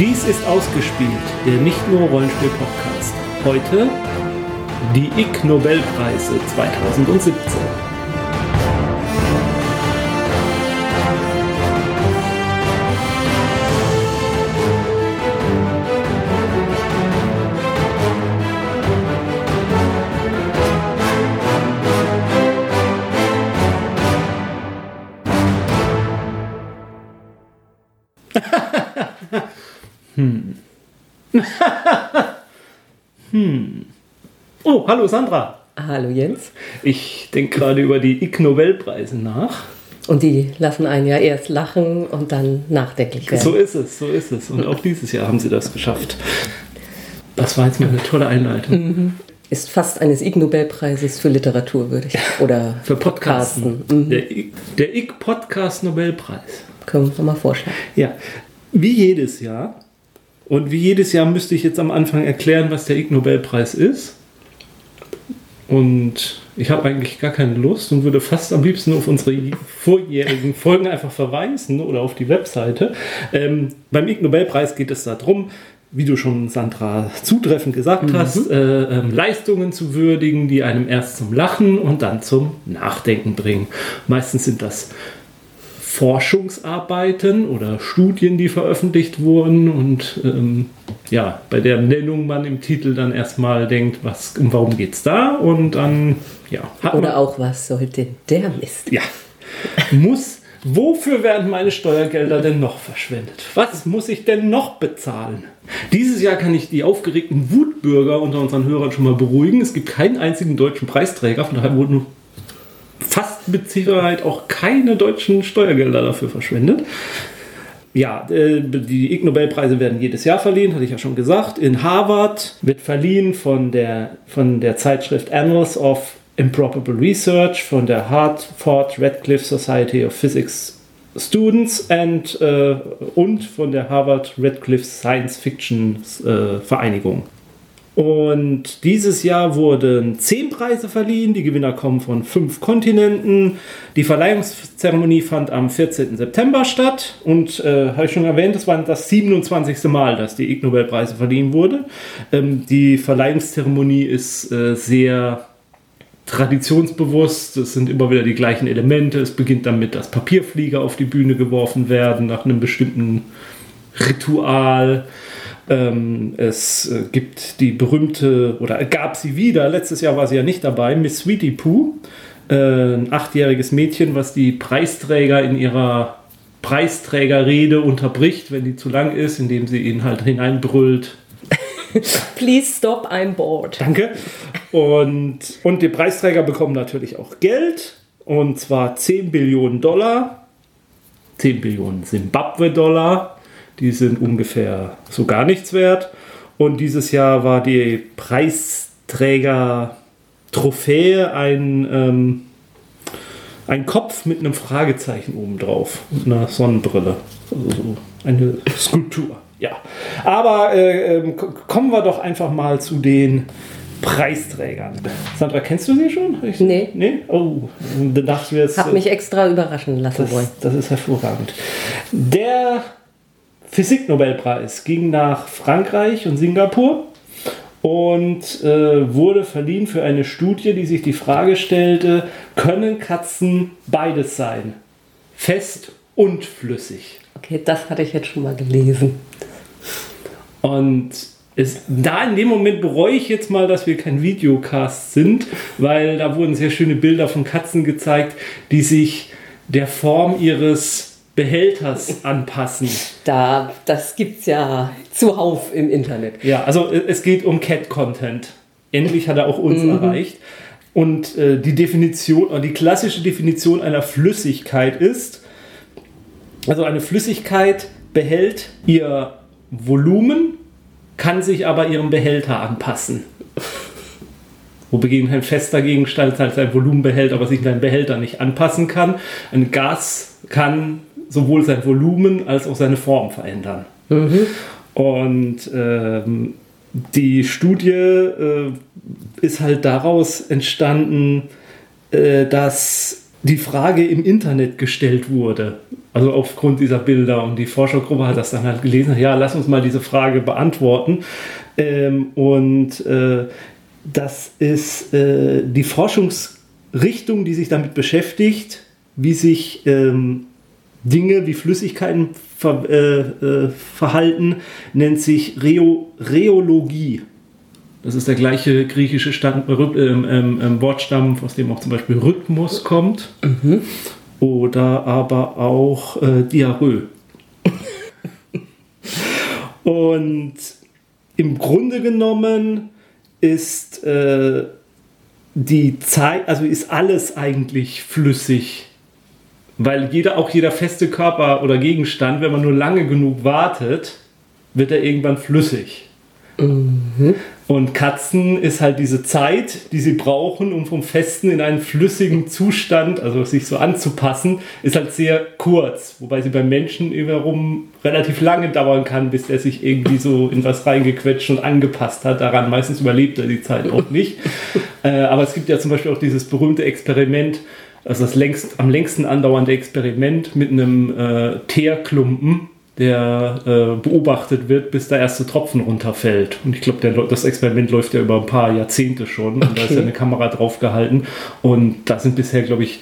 Dies ist ausgespielt, der nicht nur Rollenspiel-Podcast. Heute die Ig Nobelpreise 2017. Oh, hallo Sandra. Hallo Jens. Ich denke gerade über die Ig Nobelpreise nach. Und die lassen einen ja erst lachen und dann nachdenklich werden. So ist es, so ist es. Und auch dieses Jahr haben sie das geschafft. Das war jetzt mal eine tolle Einleitung. Mhm. Ist fast eines Ig Nobelpreises für Literatur würdig. Oder für Podcasten. Podcasten. Mhm. Der, Ig, der Ig Podcast Nobelpreis. Können wir mal vorschlagen. Ja, wie jedes Jahr. Und wie jedes Jahr müsste ich jetzt am Anfang erklären, was der Ig Nobelpreis ist. Und ich habe eigentlich gar keine Lust und würde fast am liebsten auf unsere vorjährigen Folgen einfach verweisen oder auf die Webseite. Ähm, beim Ig Nobelpreis geht es darum, wie du schon, Sandra, zutreffend gesagt mhm. hast, äh, äh, Leistungen zu würdigen, die einem erst zum Lachen und dann zum Nachdenken bringen. Meistens sind das Forschungsarbeiten oder Studien, die veröffentlicht wurden und ähm, ja, bei der Nennung man im Titel dann erstmal denkt, was, um warum geht es da und dann, ja. Oder auch, was soll denn der Mist? Ja, muss, wofür werden meine Steuergelder denn noch verschwendet? Was muss ich denn noch bezahlen? Dieses Jahr kann ich die aufgeregten Wutbürger unter unseren Hörern schon mal beruhigen. Es gibt keinen einzigen deutschen Preisträger, von daher wurden fast mit Sicherheit auch keine deutschen Steuergelder dafür verschwendet. Ja, äh, die Ig Nobelpreise werden jedes Jahr verliehen, hatte ich ja schon gesagt. In Harvard wird verliehen von der, von der Zeitschrift Annals of Improbable Research, von der Hartford Radcliffe Society of Physics Students and, äh, und von der Harvard Radcliffe Science Fiction äh, Vereinigung. Und dieses Jahr wurden zehn Preise verliehen. Die Gewinner kommen von fünf Kontinenten. Die Verleihungszeremonie fand am 14. September statt. Und äh, habe ich schon erwähnt, es war das 27. Mal, dass die Ig Nobelpreise verliehen wurde. Ähm, die Verleihungszeremonie ist äh, sehr traditionsbewusst. Es sind immer wieder die gleichen Elemente. Es beginnt damit, dass Papierflieger auf die Bühne geworfen werden nach einem bestimmten Ritual. Ähm, es äh, gibt die berühmte, oder gab sie wieder, letztes Jahr war sie ja nicht dabei, Miss Sweetie Pooh, äh, ein achtjähriges Mädchen, was die Preisträger in ihrer Preisträgerrede unterbricht, wenn die zu lang ist, indem sie ihn halt hineinbrüllt. Please stop, I'm bored. Danke. Und, und die Preisträger bekommen natürlich auch Geld, und zwar 10 Billionen Dollar, 10 Billionen Zimbabwe-Dollar die sind ungefähr so gar nichts wert. Und dieses Jahr war die Preisträger-Trophäe ein, ähm, ein Kopf mit einem Fragezeichen obendrauf und einer Sonnenbrille. Also so eine Skulptur. Ja. Aber äh, äh, kommen wir doch einfach mal zu den Preisträgern. Sandra, kennst du sie schon? Ich, nee. Nee? Oh, dann dachten wir es. Hab mich extra überraschen lassen wollen. Das ist hervorragend. Der Physiknobelpreis ging nach Frankreich und Singapur und äh, wurde verliehen für eine Studie, die sich die Frage stellte, können Katzen beides sein? Fest und flüssig. Okay, das hatte ich jetzt schon mal gelesen. Und es, da in dem Moment bereue ich jetzt mal, dass wir kein Videocast sind, weil da wurden sehr schöne Bilder von Katzen gezeigt, die sich der Form ihres Behälters anpassen. Da, das es ja zuhauf im Internet. Ja, also äh, es geht um Cat-Content. Endlich hat er auch uns mhm. erreicht. Und äh, die Definition, die klassische Definition einer Flüssigkeit ist, also eine Flüssigkeit behält ihr Volumen, kann sich aber ihrem Behälter anpassen. Wogegen ein fester Gegenstand halt sein Volumen behält, aber sich in einen Behälter nicht anpassen kann. Ein Gas kann sowohl sein Volumen als auch seine Form verändern. Mhm. Und ähm, die Studie äh, ist halt daraus entstanden, äh, dass die Frage im Internet gestellt wurde. Also aufgrund dieser Bilder. Und die Forschergruppe hat das dann halt gelesen. Ja, lass uns mal diese Frage beantworten. Ähm, und äh, das ist äh, die Forschungsrichtung, die sich damit beschäftigt, wie sich ähm, Dinge wie Flüssigkeiten ver äh, äh verhalten, nennt sich Reo Rheologie. Das ist der gleiche griechische Stand, äh, ähm, ähm, ähm, Wortstamm, aus dem auch zum Beispiel Rhythmus kommt. Mhm. Oder aber auch äh, Diarrhoe. Und im Grunde genommen ist äh, die Zeit, also ist alles eigentlich flüssig. Weil jeder, auch jeder feste Körper oder Gegenstand, wenn man nur lange genug wartet, wird er irgendwann flüssig. Mhm. Und Katzen ist halt diese Zeit, die sie brauchen, um vom Festen in einen flüssigen Zustand, also sich so anzupassen, ist halt sehr kurz. Wobei sie beim Menschen wiederum relativ lange dauern kann, bis er sich irgendwie so in was reingequetscht und angepasst hat. Daran meistens überlebt er die Zeit auch nicht. äh, aber es gibt ja zum Beispiel auch dieses berühmte Experiment, also das längst, am längsten andauernde Experiment mit einem äh, Teerklumpen der äh, beobachtet wird, bis der erste Tropfen runterfällt. Und ich glaube, das Experiment läuft ja über ein paar Jahrzehnte schon. Und da ist ja eine Kamera drauf gehalten. Und da sind bisher, glaube ich,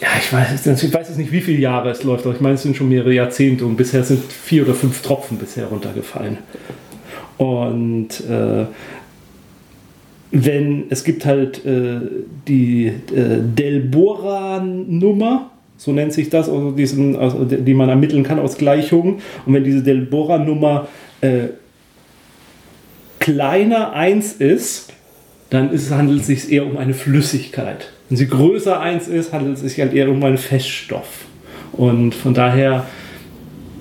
ja, ich weiß, ich weiß jetzt nicht, wie viele Jahre es läuft, aber ich meine, es sind schon mehrere Jahrzehnte und bisher sind vier oder fünf Tropfen bisher runtergefallen. Und äh, wenn es gibt halt äh, die äh, Delbora-Nummer, so nennt sich das, also diesen, also die man ermitteln kann aus Gleichungen. Und wenn diese Delbora-Nummer äh, kleiner 1 ist, dann ist, handelt es sich eher um eine Flüssigkeit. Wenn sie größer 1 ist, handelt es sich halt eher um einen Feststoff. Und von daher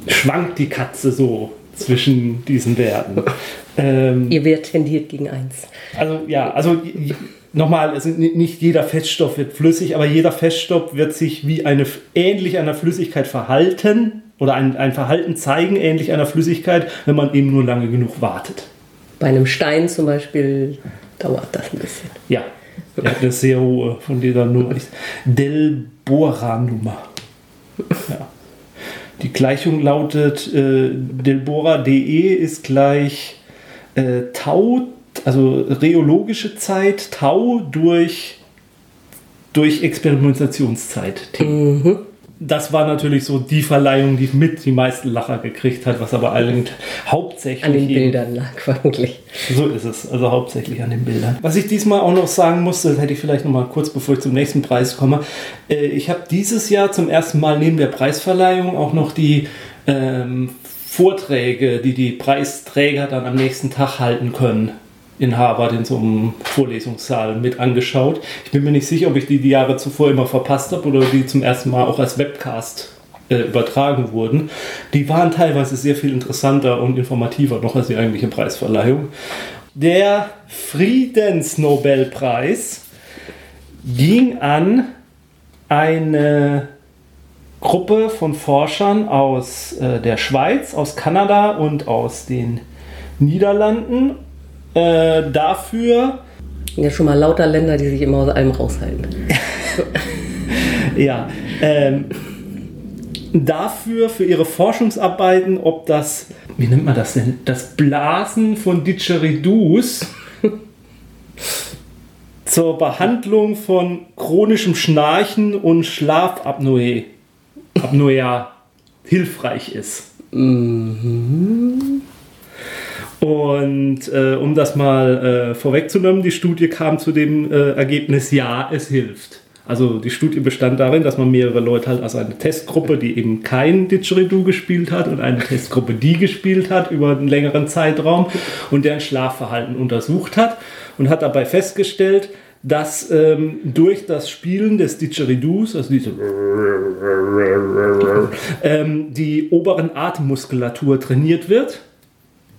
schwankt die Katze so zwischen diesen Werten. Ähm, Ihr Wert tendiert gegen 1. Also ja, also nochmal, also nicht jeder Feststoff wird flüssig, aber jeder Feststoff wird sich wie eine ähnlich einer Flüssigkeit verhalten oder ein, ein Verhalten zeigen, ähnlich einer Flüssigkeit, wenn man eben nur lange genug wartet. Bei einem Stein zum Beispiel dauert das ein bisschen. Ja, er hat eine sehr hohe von dieser Nummer. Delbora-Nummer. Ja. Die Gleichung lautet, äh, Delbora.de ist gleich äh, Tau also rheologische Zeit, Tau durch, durch Experimentationszeit. Mhm. Das war natürlich so die Verleihung, die mit die meisten Lacher gekriegt hat, was aber allen hauptsächlich. An den Bildern lag wirklich. So ist es, also hauptsächlich an den Bildern. Was ich diesmal auch noch sagen musste, das hätte ich vielleicht noch mal kurz, bevor ich zum nächsten Preis komme. Äh, ich habe dieses Jahr zum ersten Mal neben der Preisverleihung auch noch die ähm, Vorträge, die die Preisträger dann am nächsten Tag halten können, in Harvard in so einem Vorlesungssaal mit angeschaut. Ich bin mir nicht sicher, ob ich die die Jahre zuvor immer verpasst habe oder die zum ersten Mal auch als Webcast äh, übertragen wurden. Die waren teilweise sehr viel interessanter und informativer noch als die eigentliche Preisverleihung. Der Friedensnobelpreis ging an eine Gruppe von Forschern aus äh, der Schweiz, aus Kanada und aus den Niederlanden äh, dafür. Ja, schon mal lauter Länder, die sich immer aus allem raushalten. ja. Ähm, dafür, für ihre Forschungsarbeiten, ob das, wie nennt man das denn? Das Blasen von Didgeridus zur Behandlung von chronischem Schnarchen und Schlafapnoe Apnoea hilfreich ist. Mhm. Und äh, um das mal äh, vorwegzunehmen, die Studie kam zu dem äh, Ergebnis, ja, es hilft. Also die Studie bestand darin, dass man mehrere Leute halt, also eine Testgruppe, die eben kein Didgeridoo gespielt hat und eine Testgruppe, die gespielt hat über einen längeren Zeitraum und deren Schlafverhalten untersucht hat und hat dabei festgestellt, dass ähm, durch das Spielen des Didgeridoos, also diese ähm, die oberen Atemmuskulatur trainiert wird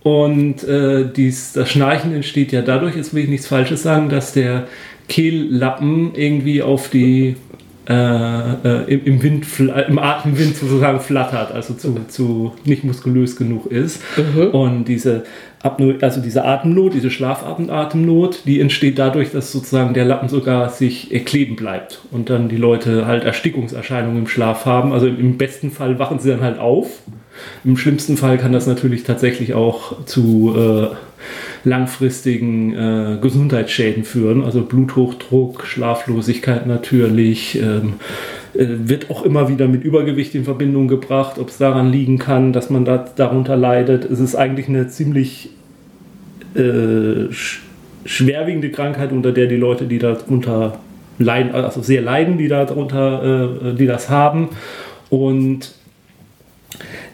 und äh, dies, das Schnarchen entsteht ja dadurch, jetzt will ich nichts Falsches sagen, dass der Kehllappen irgendwie auf die äh, äh, im, im, Wind, im Atemwind sozusagen flattert, also zu, zu nicht muskulös genug ist. Mhm. Und diese Apnoe, also diese Atemnot, diese Schlafatemnot, die entsteht dadurch, dass sozusagen der Lappen sogar sich kleben bleibt und dann die Leute halt Erstickungserscheinungen im Schlaf haben. Also im besten Fall wachen sie dann halt auf. Im schlimmsten Fall kann das natürlich tatsächlich auch zu äh, langfristigen äh, Gesundheitsschäden führen, also Bluthochdruck, Schlaflosigkeit natürlich. Ähm, äh, wird auch immer wieder mit Übergewicht in Verbindung gebracht, ob es daran liegen kann, dass man da, darunter leidet. Es ist eigentlich eine ziemlich äh, schwerwiegende Krankheit, unter der die Leute, die darunter leiden, also sehr leiden, die darunter, äh, die das haben. Und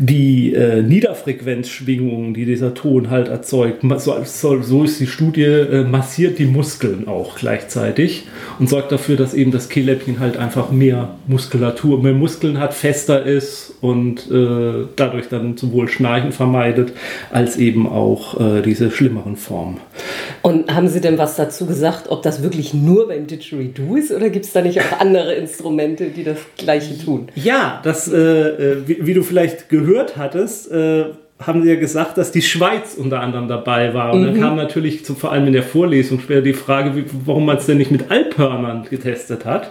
die äh, Niederfrequenzschwingungen, die dieser Ton halt erzeugt, so, so ist die Studie, äh, massiert die Muskeln auch gleichzeitig und sorgt dafür, dass eben das Kehlläppchen halt einfach mehr Muskulatur, mehr Muskeln hat, fester ist und äh, dadurch dann sowohl Schnarchen vermeidet, als eben auch äh, diese schlimmeren Formen. Und haben Sie denn was dazu gesagt, ob das wirklich nur beim Didgeridoo ist oder gibt es da nicht auch andere Instrumente, die das Gleiche tun? Ja, das, äh, äh, wie, wie, du vielleicht gehört hattest, äh, haben sie ja gesagt, dass die Schweiz unter anderem dabei war. Und mhm. dann kam natürlich zu, vor allem in der Vorlesung später die Frage, wie, warum man es denn nicht mit Alphörnern getestet hat.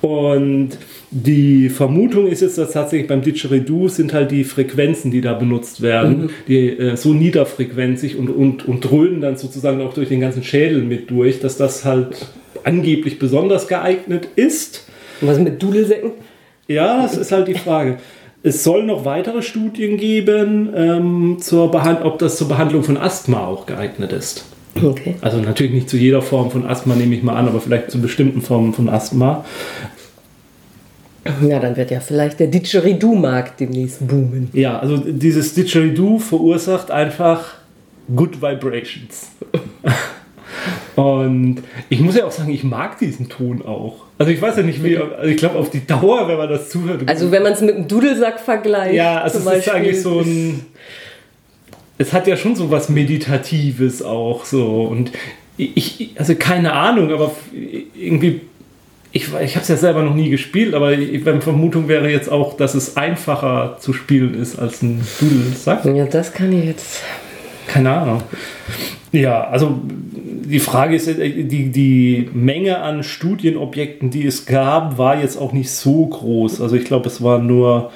Und die Vermutung ist jetzt, dass tatsächlich beim Didgeridoo sind halt die Frequenzen, die da benutzt werden, mhm. die äh, so niederfrequenzig und, und, und dröhnen dann sozusagen auch durch den ganzen Schädel mit durch, dass das halt angeblich besonders geeignet ist. Und was mit Dudelsäcken? Ja, das ist halt die Frage. Es soll noch weitere Studien geben, ähm, zur ob das zur Behandlung von Asthma auch geeignet ist. Okay. Also natürlich nicht zu jeder Form von Asthma, nehme ich mal an, aber vielleicht zu bestimmten Formen von Asthma. Ja, dann wird ja vielleicht der Didgeridoo-Markt demnächst boomen. Ja, also dieses Didgeridoo verursacht einfach Good Vibrations. Und ich muss ja auch sagen, ich mag diesen Ton auch. Also ich weiß ja nicht, wie, also ich glaube auf die Dauer, wenn man das zuhört. Also wenn man es mit einem Dudelsack vergleicht. Ja, also es ist eigentlich so ein. Es hat ja schon so was Meditatives auch so. Und ich, also keine Ahnung, aber irgendwie ich, ich habe es ja selber noch nie gespielt, aber meine Vermutung wäre jetzt auch, dass es einfacher zu spielen ist als ein Dudelsack. Ja, das kann ich jetzt. Keine Ahnung. Ja, also die Frage ist, äh, die, die Menge an Studienobjekten, die es gab, war jetzt auch nicht so groß. Also ich glaube, es waren nur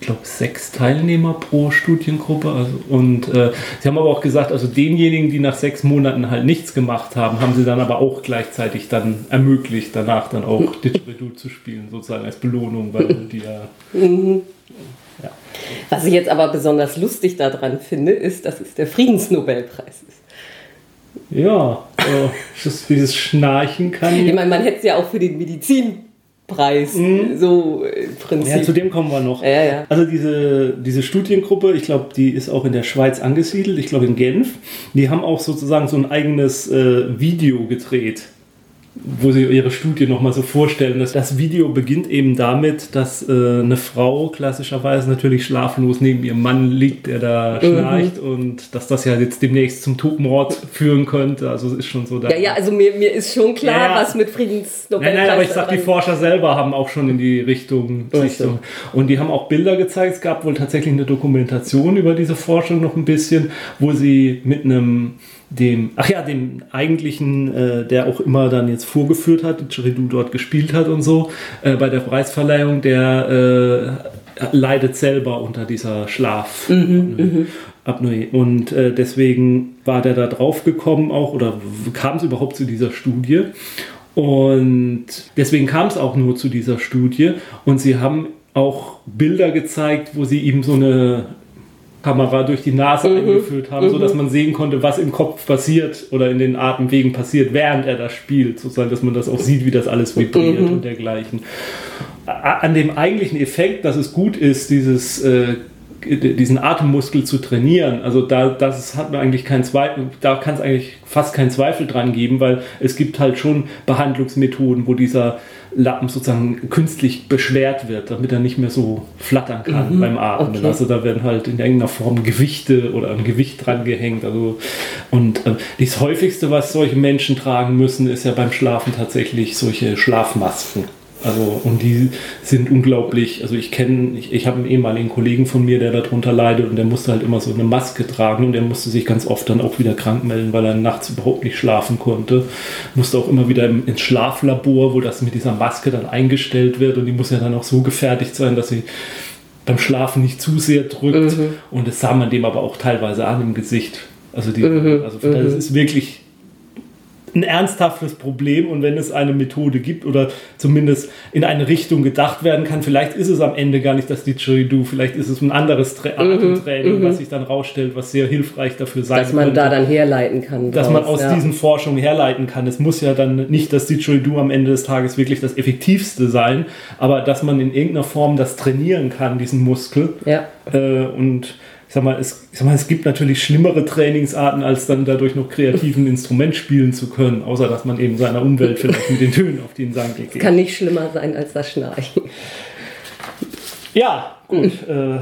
ich glaube, sechs Teilnehmer pro Studiengruppe. Also, und äh, sie haben aber auch gesagt, also denjenigen, die nach sechs Monaten halt nichts gemacht haben, haben sie dann aber auch gleichzeitig dann ermöglicht, danach dann auch Didgeridoo zu spielen, sozusagen als Belohnung, weil die ja, mhm. ja. Was ich jetzt aber besonders lustig daran finde, ist, dass es der Friedensnobelpreis ist. Ja, äh, dieses Schnarchen kann. Ich meine, man hätte es ja auch für den Medizin Preis, mhm. so im Prinzip. Ja, zu dem kommen wir noch. Ja, ja. Also diese, diese Studiengruppe, ich glaube, die ist auch in der Schweiz angesiedelt, ich glaube in Genf. Die haben auch sozusagen so ein eigenes äh, Video gedreht wo sie ihre Studie nochmal so vorstellen. Das, das Video beginnt eben damit, dass äh, eine Frau klassischerweise natürlich schlaflos neben ihrem Mann liegt, der da mhm. schnarcht und dass das ja jetzt demnächst zum Todmord führen könnte. Also ist schon so da. Ja, ja, also mir, mir ist schon klar, ja, was mit Friedensnobelpreis... Nein, nein, aber ich sag, die Forscher selber haben auch schon in die Richtung... Richtung. Und die haben auch Bilder gezeigt. Es gab wohl tatsächlich eine Dokumentation über diese Forschung noch ein bisschen, wo sie mit einem dem, ach ja, dem eigentlichen, äh, der auch immer dann jetzt vorgeführt hat, Didgeridoo dort gespielt hat und so, äh, bei der Preisverleihung, der äh, leidet selber unter dieser Schlaf. Mhm, mhm. Apnoe. Und äh, deswegen war der da drauf gekommen auch, oder kam es überhaupt zu dieser Studie? Und deswegen kam es auch nur zu dieser Studie. Und sie haben auch Bilder gezeigt, wo sie ihm so eine Kamera durch die Nase mhm. eingeführt haben, mhm. sodass man sehen konnte, was im Kopf passiert oder in den Atemwegen passiert, während er das spielt, sozusagen, dass man das auch sieht, wie das alles vibriert mhm. und dergleichen. An dem eigentlichen Effekt, dass es gut ist, dieses äh, diesen Atemmuskel zu trainieren. Also da das hat man eigentlich keinen Zweifel, da kann es eigentlich fast keinen Zweifel dran geben, weil es gibt halt schon Behandlungsmethoden, wo dieser Lappen sozusagen künstlich beschwert wird, damit er nicht mehr so flattern kann mhm, beim Atmen. Okay. Also da werden halt in irgendeiner Form Gewichte oder ein Gewicht dran gehängt. Also, und äh, das häufigste, was solche Menschen tragen müssen, ist ja beim Schlafen tatsächlich solche Schlafmasken. Also, und die sind unglaublich, also ich kenne, ich, ich habe einen ehemaligen Kollegen von mir, der darunter leidet und der musste halt immer so eine Maske tragen und der musste sich ganz oft dann auch wieder krank melden, weil er nachts überhaupt nicht schlafen konnte. Musste auch immer wieder ins Schlaflabor, wo das mit dieser Maske dann eingestellt wird und die muss ja dann auch so gefertigt sein, dass sie beim Schlafen nicht zu sehr drückt. Mhm. Und das sah man dem aber auch teilweise an im Gesicht. Also, die, mhm. also das mhm. ist wirklich ein ernsthaftes Problem und wenn es eine Methode gibt oder zumindest in eine Richtung gedacht werden kann, vielleicht ist es am Ende gar nicht das Didgeridoo, vielleicht ist es ein anderes Tra mhm, Atemtraining, mhm. was sich dann rausstellt, was sehr hilfreich dafür sein Dass man könnte, da dann herleiten kann. Dass draus, man aus ja. diesen Forschungen herleiten kann. Es muss ja dann nicht das Didgeridoo am Ende des Tages wirklich das effektivste sein, aber dass man in irgendeiner Form das trainieren kann, diesen Muskel. Ja. Äh, und ich sag mal, es, ich sag mal, es gibt natürlich schlimmere Trainingsarten, als dann dadurch noch kreativ ein Instrument spielen zu können, außer dass man eben seiner Umwelt vielleicht mit den Tönen auf den Sang geht. Es kann nicht schlimmer sein als das Schnarchen. Ja, gut. äh,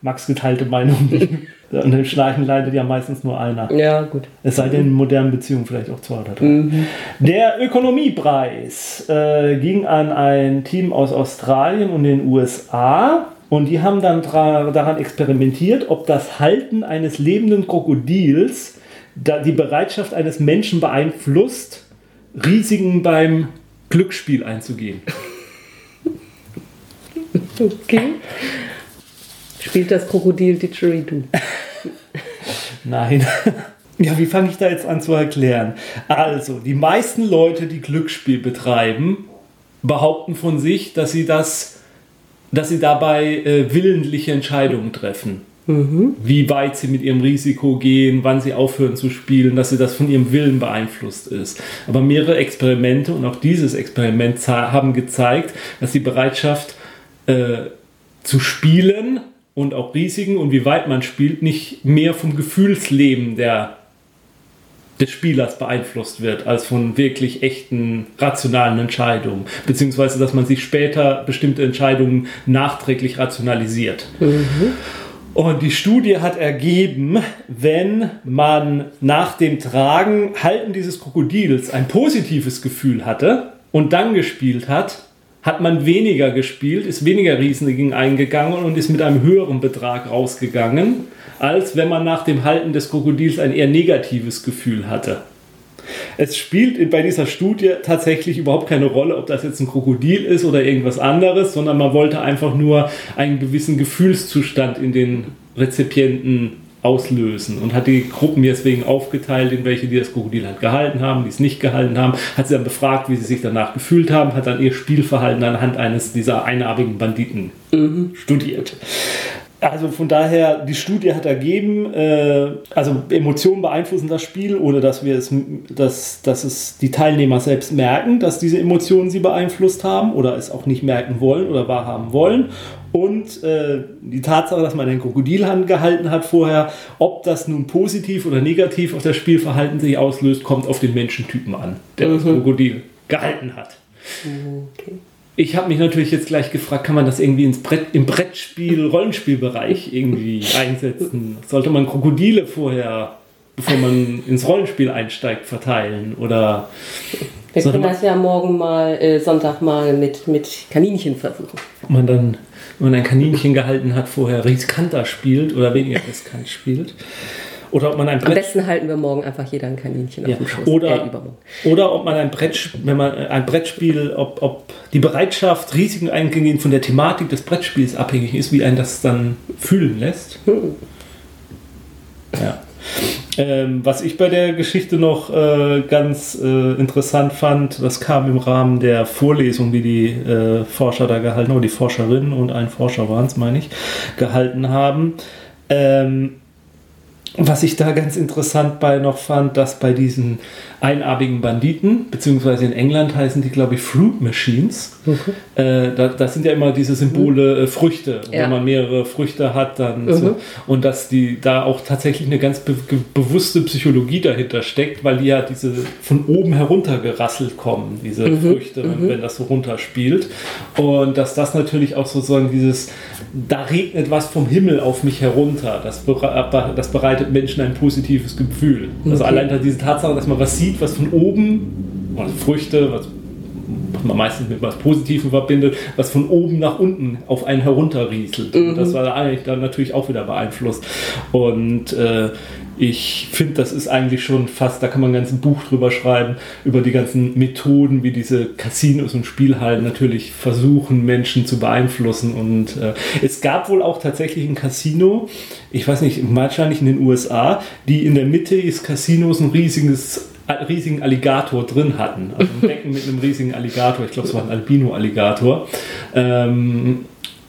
Max geteilte Meinung. Und dem Schnarchen leidet ja meistens nur einer. Ja, gut. Es sei denn, in modernen Beziehungen vielleicht auch zwei oder drei. Mhm. Der Ökonomiepreis äh, ging an ein Team aus Australien und den USA. Und die haben dann daran experimentiert, ob das Halten eines lebenden Krokodils die Bereitschaft eines Menschen beeinflusst, Risiken beim Glücksspiel einzugehen. Okay. Spielt das Krokodil Didgeridoo? Nein. Ja, wie fange ich da jetzt an zu erklären? Also, die meisten Leute, die Glücksspiel betreiben, behaupten von sich, dass sie das dass sie dabei äh, willentliche Entscheidungen treffen. Mhm. Wie weit sie mit ihrem Risiko gehen, wann sie aufhören zu spielen, dass sie das von ihrem Willen beeinflusst ist. Aber mehrere Experimente und auch dieses Experiment haben gezeigt, dass die Bereitschaft äh, zu spielen und auch Risiken und wie weit man spielt nicht mehr vom Gefühlsleben der des Spielers beeinflusst wird, als von wirklich echten rationalen Entscheidungen. Beziehungsweise, dass man sich später bestimmte Entscheidungen nachträglich rationalisiert. Mhm. Und die Studie hat ergeben, wenn man nach dem Tragen, Halten dieses Krokodils ein positives Gefühl hatte und dann gespielt hat, hat man weniger gespielt, ist weniger Risiken eingegangen und ist mit einem höheren Betrag rausgegangen, als wenn man nach dem Halten des Krokodils ein eher negatives Gefühl hatte. Es spielt bei dieser Studie tatsächlich überhaupt keine Rolle, ob das jetzt ein Krokodil ist oder irgendwas anderes, sondern man wollte einfach nur einen gewissen Gefühlszustand in den Rezipienten auslösen und hat die Gruppen deswegen aufgeteilt, in welche die das Krokodil halt gehalten haben, die es nicht gehalten haben, hat sie dann befragt, wie sie sich danach gefühlt haben, hat dann ihr Spielverhalten anhand eines dieser einarmigen Banditen mhm. studiert. Also von daher, die Studie hat ergeben, äh, also Emotionen beeinflussen das Spiel, ohne dass wir es, dass, dass es die Teilnehmer selbst merken, dass diese Emotionen sie beeinflusst haben oder es auch nicht merken wollen oder wahrhaben wollen. Und äh, die Tatsache, dass man ein Krokodilhand gehalten hat vorher, ob das nun positiv oder negativ auf das Spielverhalten sich auslöst, kommt auf den Menschentypen an, der mhm. das Krokodil gehalten hat. Okay. Ich habe mich natürlich jetzt gleich gefragt, kann man das irgendwie ins Brett, im Brettspiel, Rollenspielbereich irgendwie einsetzen? Sollte man Krokodile vorher, bevor man ins Rollenspiel einsteigt, verteilen? Oder wir können das ja morgen mal, äh, Sonntag mal mit, mit Kaninchen versuchen. Ob man dann, wenn man ein Kaninchen gehalten hat, vorher riskanter spielt oder weniger riskant spielt. Oder ob man ein Brett Am besten halten wir morgen einfach jeder ein Kaninchen ja. auf dem Schoß. Oder, äh, oder ob man ein Brett, wenn man äh, ein Brettspiel, ob, ob die Bereitschaft, Risiken eingehen von der Thematik des Brettspiels abhängig ist, wie ein das dann fühlen lässt. Hm. Ja. Ähm, was ich bei der Geschichte noch äh, ganz äh, interessant fand, das kam im Rahmen der Vorlesung, die die äh, Forscher da gehalten haben, die Forscherin und ein Forscher waren es, meine ich, gehalten haben. Ähm, was ich da ganz interessant bei noch fand, dass bei diesen einarmigen Banditen, beziehungsweise in England heißen die, glaube ich, Fruit Machines. Okay. Äh, da, das sind ja immer diese Symbole äh, Früchte. Ja. Wenn man mehrere Früchte hat, dann mhm. so. Und dass die da auch tatsächlich eine ganz be bewusste Psychologie dahinter steckt, weil die ja diese von oben herunter gerasselt kommen, diese mhm. Früchte, mhm. wenn das so runterspielt. Und dass das natürlich auch sozusagen dieses, da regnet was vom Himmel auf mich herunter. Das, das bereitet Menschen ein positives Gefühl. Also okay. Allein diese Tatsache, dass man was sieht, was von oben, also Früchte, was man meistens mit was Positivem verbindet, was von oben nach unten auf einen herunterrieselt. Mhm. Und das war eigentlich dann natürlich auch wieder beeinflusst. Und äh, ich finde, das ist eigentlich schon fast, da kann man ein ganzes Buch drüber schreiben, über die ganzen Methoden, wie diese Casinos und Spielhallen natürlich versuchen, Menschen zu beeinflussen. Und äh, es gab wohl auch tatsächlich ein Casino, ich weiß nicht, wahrscheinlich in den USA, die in der Mitte des Casinos ein riesiges riesigen Alligator drin hatten. Also ein Becken mit einem riesigen Alligator. Ich glaube, es war ein Albino-Alligator. Ähm,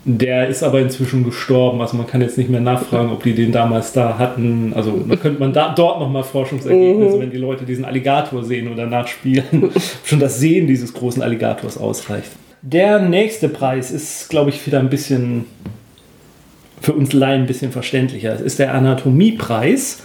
der ist aber inzwischen gestorben. Also man kann jetzt nicht mehr nachfragen, ob die den damals da hatten. Also da könnte man da, dort nochmal Forschungsergebnisse, mhm. wenn die Leute diesen Alligator sehen oder nachspielen, schon das Sehen dieses großen Alligators ausreicht. Der nächste Preis ist, glaube ich, wieder ein bisschen für uns Laien ein bisschen verständlicher. Es ist der Anatomiepreis.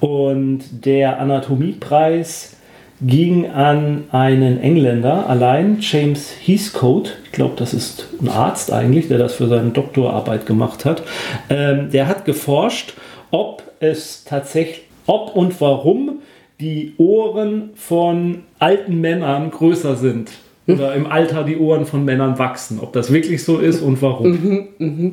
Und der Anatomiepreis ging an einen Engländer allein, James Heathcote. Ich glaube, das ist ein Arzt eigentlich, der das für seine Doktorarbeit gemacht hat. Ähm, der hat geforscht, ob es tatsächlich, ob und warum die Ohren von alten Männern größer sind. Oder im Alter die Ohren von Männern wachsen. Ob das wirklich so ist und warum. Mhm, mh.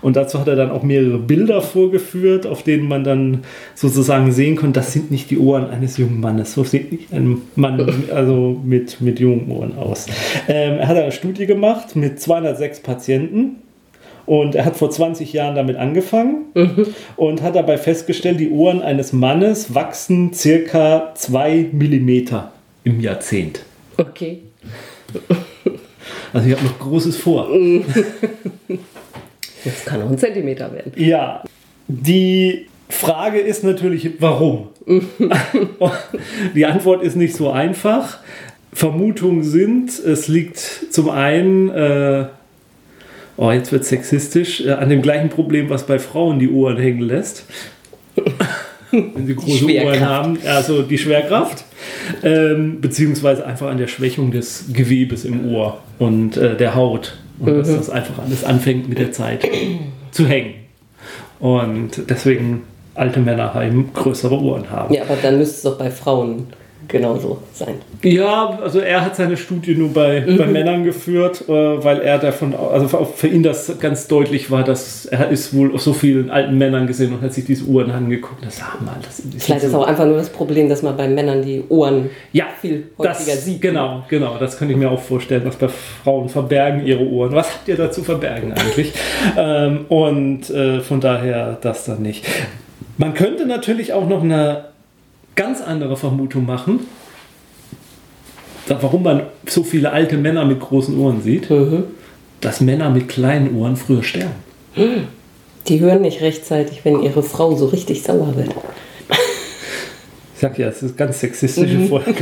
Und dazu hat er dann auch mehrere Bilder vorgeführt, auf denen man dann sozusagen sehen konnte, das sind nicht die Ohren eines jungen Mannes. So sieht nicht ein Mann also mit, mit jungen Ohren aus. Ähm, er hat eine Studie gemacht mit 206 Patienten. Und er hat vor 20 Jahren damit angefangen mhm. und hat dabei festgestellt, die Ohren eines Mannes wachsen circa 2 Millimeter im Jahrzehnt. Okay. Also ich habe noch Großes vor. Das kann auch ein Zentimeter werden. Ja, die Frage ist natürlich, warum? die Antwort ist nicht so einfach. Vermutungen sind, es liegt zum einen, äh, oh, jetzt wird sexistisch, äh, an dem gleichen Problem, was bei Frauen die Ohren hängen lässt. Wenn sie große Ohren haben, also die Schwerkraft, ähm, beziehungsweise einfach an der Schwächung des Gewebes im Ohr und äh, der Haut. Und mhm. dass das einfach alles anfängt mit der Zeit zu hängen. Und deswegen alte Männer haben größere Ohren haben. Ja, aber dann müsste es doch bei Frauen genauso sein. Ja, also er hat seine Studie nur bei, mhm. bei Männern geführt, äh, weil er davon, also für ihn das ganz deutlich war, dass er ist wohl auf so vielen alten Männern gesehen und hat sich diese Uhren angeguckt. Das, ah, mal, das, das Vielleicht ist so. auch einfach nur das Problem, dass man bei Männern die Ohren ja, viel häufiger das, sieht. Genau, genau, das könnte ich mir auch vorstellen, was bei Frauen verbergen ihre Ohren. Was habt ihr da zu verbergen eigentlich? ähm, und äh, von daher das dann nicht. Man könnte natürlich auch noch eine ganz andere Vermutung machen, warum man so viele alte Männer mit großen Ohren sieht, mhm. dass Männer mit kleinen Ohren früher sterben. Die hören nicht rechtzeitig, wenn ihre Frau so richtig sauer wird. Ich sag ja, es ist ganz sexistische mhm. Folge.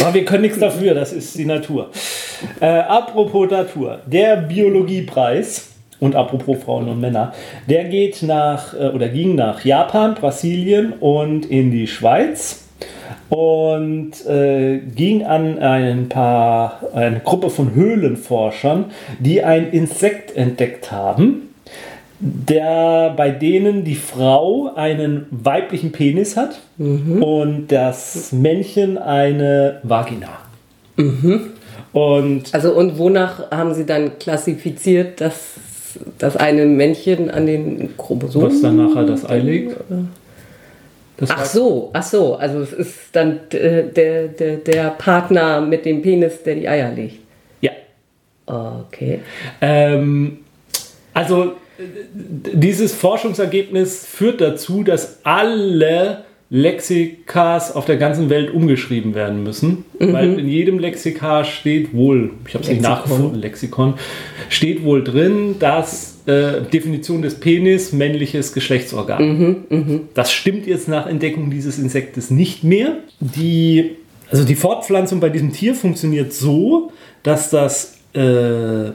Aber wir können nichts dafür, das ist die Natur. Äh, apropos Natur, der Biologiepreis und apropos Frauen und Männer, der geht nach äh, oder ging nach Japan, Brasilien und in die Schweiz und äh, ging an ein paar eine Gruppe von Höhlenforschern, die ein Insekt entdeckt haben, der bei denen die Frau einen weiblichen Penis hat mhm. und das Männchen eine Vagina. Mhm. Und also und wonach haben Sie dann klassifiziert, dass das eine Männchen an den Chromosomen. Was dann nachher das Ei legt? Das ach so, ach so. Also es ist dann der, der, der Partner mit dem Penis, der die Eier legt. Ja. Okay. Ähm, also dieses Forschungsergebnis führt dazu, dass alle Lexikas auf der ganzen Welt umgeschrieben werden müssen, mhm. weil in jedem Lexikar steht wohl, ich habe es nicht nachgefunden, Lexikon, steht wohl drin, dass äh, Definition des Penis männliches Geschlechtsorgan. Mhm, mh. Das stimmt jetzt nach Entdeckung dieses Insektes nicht mehr. Die, also die Fortpflanzung bei diesem Tier funktioniert so, dass das äh,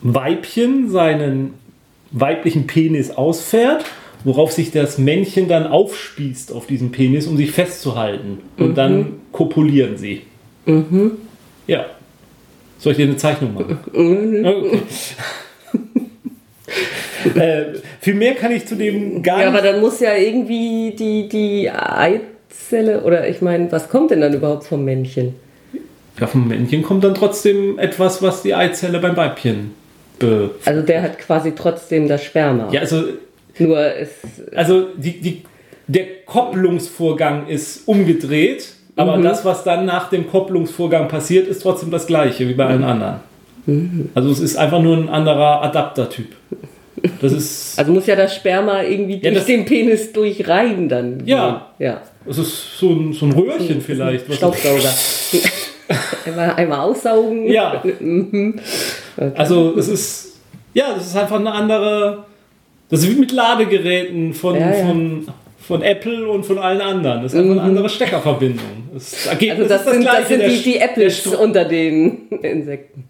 Weibchen seinen weiblichen Penis ausfährt worauf sich das Männchen dann aufspießt auf diesem Penis, um sich festzuhalten. Und mhm. dann kopulieren sie. Mhm. Ja. Soll ich dir eine Zeichnung machen? Mhm. Okay. äh, viel mehr kann ich zu dem gar nicht. Ja, aber dann muss ja irgendwie die, die Eizelle, oder ich meine, was kommt denn dann überhaupt vom Männchen? Ja, vom Männchen kommt dann trotzdem etwas, was die Eizelle beim Weibchen be. Also der hat quasi trotzdem das Sperma. Ja, also. Nur es. Also die, die, der Kopplungsvorgang ist umgedreht, aber mhm. das, was dann nach dem Kopplungsvorgang passiert, ist trotzdem das gleiche wie bei allen anderen. Mhm. Also es ist einfach nur ein anderer Adaptertyp. Das ist. Also muss ja das Sperma irgendwie ja, durch den Penis durchreiben dann. Ja. Ja. Es ist so ein, so ein Röhrchen so, vielleicht. Ein Staubsauger. einmal, einmal aussaugen. Ja. Mhm. okay. Also es ist. Ja, das ist einfach eine andere. Das ist wie mit Ladegeräten von, ja, ja. von, von Apple und von allen anderen. Das ist einfach eine mhm. andere Steckerverbindung. Das Ergebnis also das, das sind, das sind die, die Apples unter den Insekten.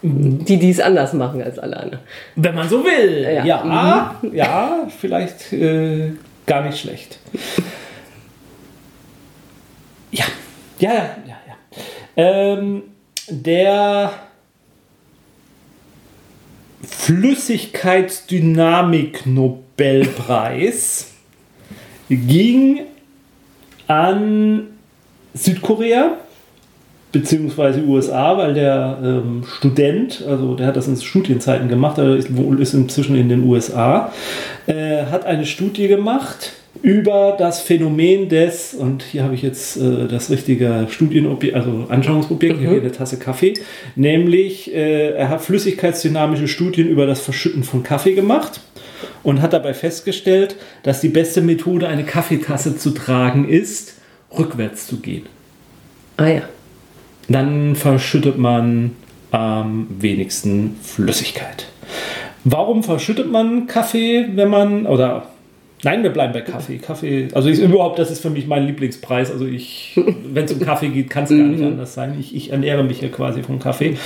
Die dies anders machen als alle anderen. Wenn man so will. Ja, ja, mhm. ja vielleicht äh, gar nicht schlecht. ja, ja, ja, ja. ja. Ähm, der Flüssigkeitsdynamik-Nobelpreis ging an Südkorea beziehungsweise USA, weil der ähm, Student, also der hat das in Studienzeiten gemacht, er ist, ist inzwischen in den USA, äh, hat eine Studie gemacht über das Phänomen des, und hier habe ich jetzt äh, das richtige Studienobjekt, also Anschauungsobjekt, mhm. hier eine Tasse Kaffee, nämlich äh, er hat flüssigkeitsdynamische Studien über das Verschütten von Kaffee gemacht und hat dabei festgestellt, dass die beste Methode, eine Kaffeetasse zu tragen, ist, rückwärts zu gehen. Ah ja. Dann verschüttet man am wenigsten Flüssigkeit. Warum verschüttet man Kaffee, wenn man, oder Nein, wir bleiben bei Kaffee. Kaffee, also ich, überhaupt, das ist für mich mein Lieblingspreis. Also ich, wenn es um Kaffee geht, kann es gar nicht mhm. anders sein. Ich, ich, ernähre mich ja quasi vom Kaffee.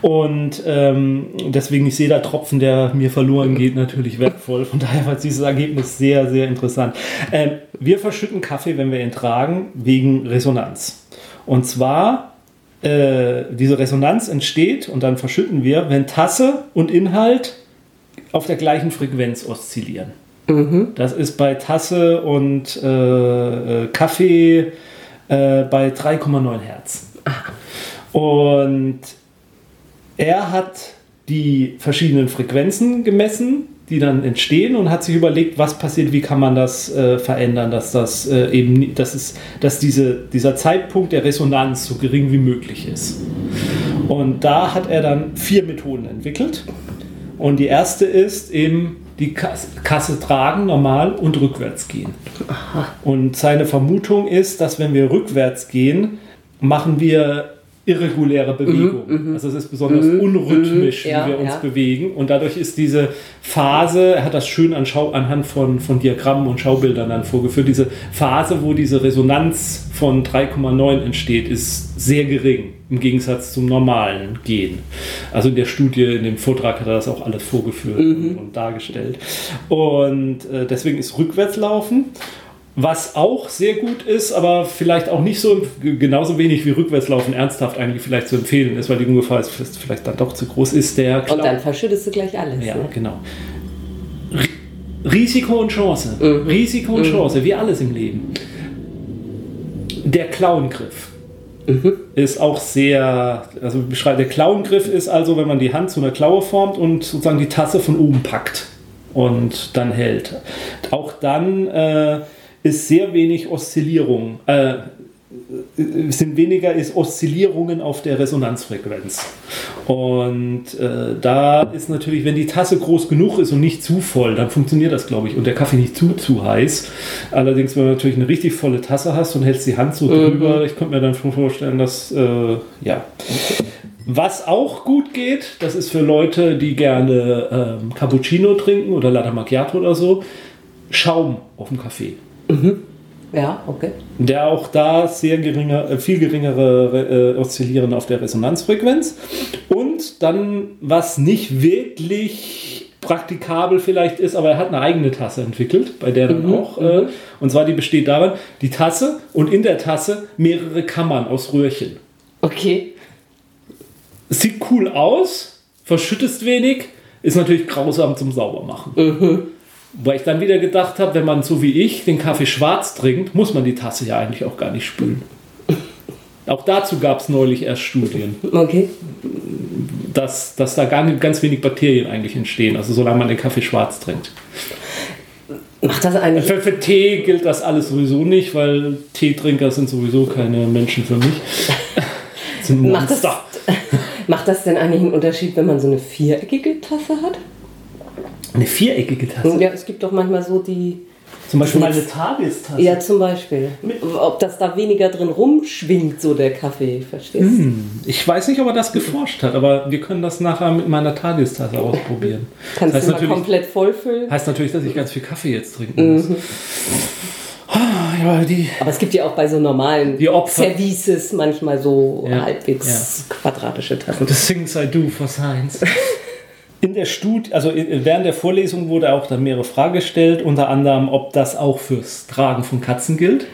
Und ähm, deswegen ist jeder Tropfen, der mir verloren geht, natürlich wertvoll. Von daher war dieses Ergebnis sehr, sehr interessant. Ähm, wir verschütten Kaffee, wenn wir ihn tragen, wegen Resonanz. Und zwar äh, diese Resonanz entsteht und dann verschütten wir, wenn Tasse und Inhalt auf der gleichen Frequenz oszillieren. Mhm. Das ist bei Tasse und äh, äh Kaffee äh, bei 3,9 Hertz. Und er hat die verschiedenen Frequenzen gemessen, die dann entstehen und hat sich überlegt, was passiert, wie kann man das äh, verändern, dass das äh, eben, dass es, dass diese, dieser Zeitpunkt der Resonanz so gering wie möglich ist. Und da hat er dann vier Methoden entwickelt. Und die erste ist eben die Kasse tragen normal und rückwärts gehen. Aha. Und seine Vermutung ist, dass wenn wir rückwärts gehen, machen wir irreguläre Bewegung. Mhm, mhm. also es ist besonders mhm, unrhythmisch, mhm, wie wir uns ja. bewegen. Und dadurch ist diese Phase, er hat das schön an Schau, anhand von, von Diagrammen und Schaubildern dann vorgeführt, diese Phase, wo diese Resonanz von 3,9 entsteht, ist sehr gering im Gegensatz zum normalen Gehen. Also in der Studie, in dem Vortrag hat er das auch alles vorgeführt mhm. und dargestellt. Und äh, deswegen ist Rückwärtslaufen was auch sehr gut ist, aber vielleicht auch nicht so genauso wenig wie Rückwärtslaufen ernsthaft eigentlich vielleicht zu empfehlen ist, weil die Gefahr ist vielleicht dann doch zu groß ist. Der Klau und dann verschüttest du gleich alles. Ja, ne? genau. Risiko und Chance. Mhm. Risiko und mhm. Chance, wie alles im Leben. Der Klauengriff mhm. ist auch sehr, also beschreibt, der Klauengriff ist also, wenn man die Hand zu einer Klaue formt und sozusagen die Tasse von oben packt und dann hält. Auch dann äh, ist sehr wenig Oszillierung, äh, sind weniger ist Oszillierungen auf der Resonanzfrequenz. Und äh, da ist natürlich, wenn die Tasse groß genug ist und nicht zu voll, dann funktioniert das, glaube ich. Und der Kaffee nicht zu, zu heiß. Allerdings, wenn du natürlich eine richtig volle Tasse hast und hältst die Hand so drüber, mhm. ich könnte mir dann schon vorstellen, dass, äh, ja. Was auch gut geht, das ist für Leute, die gerne ähm, Cappuccino trinken oder Latte Macchiato oder so, Schaum auf dem Kaffee. Mhm. Ja, okay. Der auch da sehr geringer, äh, viel geringere äh, Oszillieren auf der Resonanzfrequenz. Und dann, was nicht wirklich praktikabel vielleicht ist, aber er hat eine eigene Tasse entwickelt, bei der dann mhm, auch. Äh, mhm. und zwar die besteht darin, die Tasse und in der Tasse mehrere Kammern aus Röhrchen. Okay. Sieht cool aus, verschüttest wenig, ist natürlich grausam zum Saubermachen. Mhm. Weil ich dann wieder gedacht habe, wenn man so wie ich den Kaffee schwarz trinkt, muss man die Tasse ja eigentlich auch gar nicht spülen. Auch dazu gab es neulich erst Studien. Okay. Dass, dass da gar nicht, ganz wenig Bakterien eigentlich entstehen, also solange man den Kaffee schwarz trinkt. Macht das eigentlich. Für, für, Tee gilt das alles sowieso nicht, weil Teetrinker sind sowieso keine Menschen für mich. Macht das, macht das denn eigentlich einen Unterschied, wenn man so eine viereckige Tasse hat? Eine viereckige Tasse? Ja, es gibt doch manchmal so die zum Beispiel meine Tagestasse. Ja, zum Beispiel. Ob das da weniger drin rumschwingt, so der Kaffee, verstehst du? Hm. Ich weiß nicht, ob er das geforscht hat, aber wir können das nachher mit meiner Tagestasse ausprobieren. Kannst das heißt du mal komplett vollfüllen? Heißt natürlich, dass ich ganz viel Kaffee jetzt trinken muss. Mhm. Ah, ja, aber es gibt ja auch bei so normalen Services manchmal so ja, halbwegs quadratische Tassen. The things I do for science. In der Studie, also während der Vorlesung wurde auch dann mehrere Fragen gestellt, unter anderem, ob das auch fürs Tragen von Katzen gilt.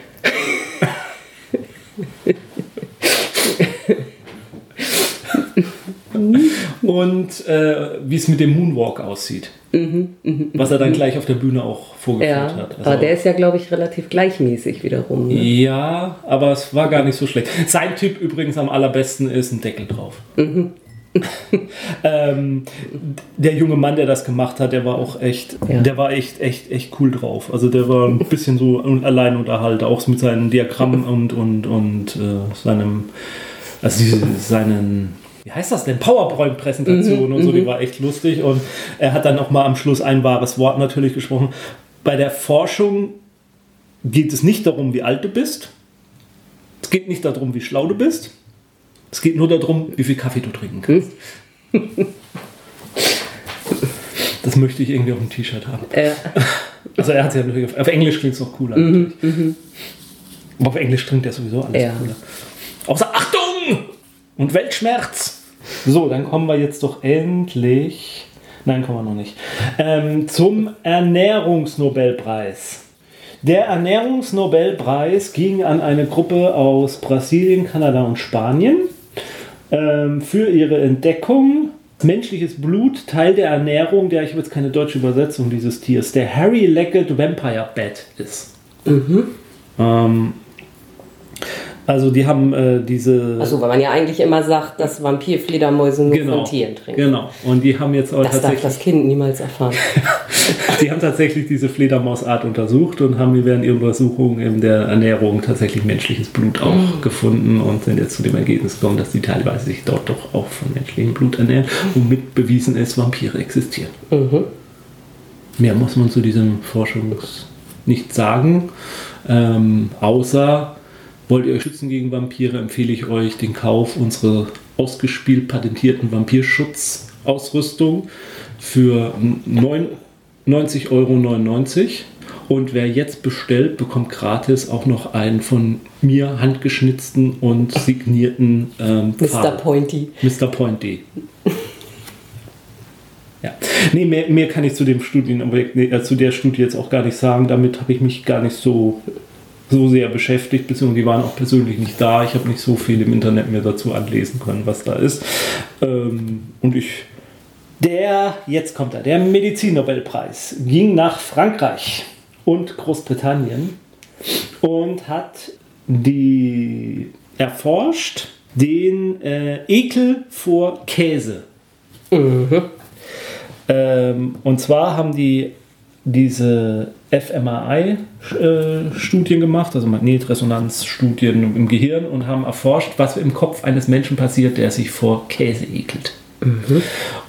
und äh, wie es mit dem Moonwalk aussieht. Mhm, mh, was er dann gleich auf der Bühne auch vorgeführt ja, hat. Also, aber der ist ja, glaube ich, relativ gleichmäßig wiederum. Ne? Ja, aber es war gar nicht so schlecht. Sein Typ übrigens am allerbesten ist ein Deckel drauf. Mhm. Ähm, der junge Mann, der das gemacht hat, der war auch echt, ja. der war echt, echt, echt cool drauf. Also der war ein bisschen so Alleinunterhalter, auch mit seinen Diagrammen und, und, und äh, seinem, also seinen, wie heißt das denn? PowerPoint-Präsentation mhm, und so, die mhm. war echt lustig. Und er hat dann auch mal am Schluss ein wahres Wort natürlich gesprochen. Bei der Forschung geht es nicht darum, wie alt du bist. Es geht nicht darum, wie schlau du bist es geht nur darum, wie viel Kaffee du trinken kannst. Hm? Das möchte ich irgendwie auf dem T-Shirt haben. Ja. Also er hat es ja natürlich auf, auf Englisch klingt es noch cooler. Mhm, mhm. Aber auf Englisch trinkt er sowieso alles ja. cooler. Außer Achtung und Weltschmerz. So, dann kommen wir jetzt doch endlich. Nein, kommen wir noch nicht. Ähm, zum Ernährungsnobelpreis. Der Ernährungsnobelpreis ging an eine Gruppe aus Brasilien, Kanada und Spanien ähm, für ihre Entdeckung. Menschliches Blut, Teil der Ernährung, der ich habe jetzt keine deutsche Übersetzung dieses Tiers, der Harry-Legged Vampire Bat ist. Mhm. Ähm, also die haben äh, diese. Achso, weil man ja eigentlich immer sagt, dass Vampirfledermäuse nur genau, von Tieren trinken. Genau. Und die haben jetzt auch das tatsächlich. Das darf das Kind niemals erfahren. die haben tatsächlich diese Fledermausart untersucht und haben während ihrer Untersuchung in der Ernährung tatsächlich menschliches Blut auch mhm. gefunden und sind jetzt zu dem Ergebnis gekommen, dass die teilweise sich dort doch auch von menschlichem Blut ernähren, womit bewiesen ist, Vampire existieren. Mhm. Mehr muss man zu diesem Forschungs nicht sagen, ähm, außer Wollt ihr euch schützen gegen Vampire, empfehle ich euch den Kauf unserer ausgespielt patentierten Vampirschutzausrüstung für 99,99 Euro. Und wer jetzt bestellt, bekommt gratis auch noch einen von mir handgeschnitzten und signierten ähm, Mr. Pointy. Mr. Pointy. ja. Nee, mehr, mehr kann ich zu dem Studienobjekt, nee, äh, zu der Studie jetzt auch gar nicht sagen. Damit habe ich mich gar nicht so so sehr beschäftigt, beziehungsweise die waren auch persönlich nicht da. Ich habe nicht so viel im Internet mir dazu anlesen können, was da ist. Ähm, und ich, der, jetzt kommt er, der Medizinnobelpreis ging nach Frankreich und Großbritannien und hat die erforscht den äh, Ekel vor Käse. Mhm. Ähm, und zwar haben die diese fMRI-Studien gemacht, also Magnetresonanzstudien im Gehirn und haben erforscht, was im Kopf eines Menschen passiert, der sich vor Käse ekelt. Mhm.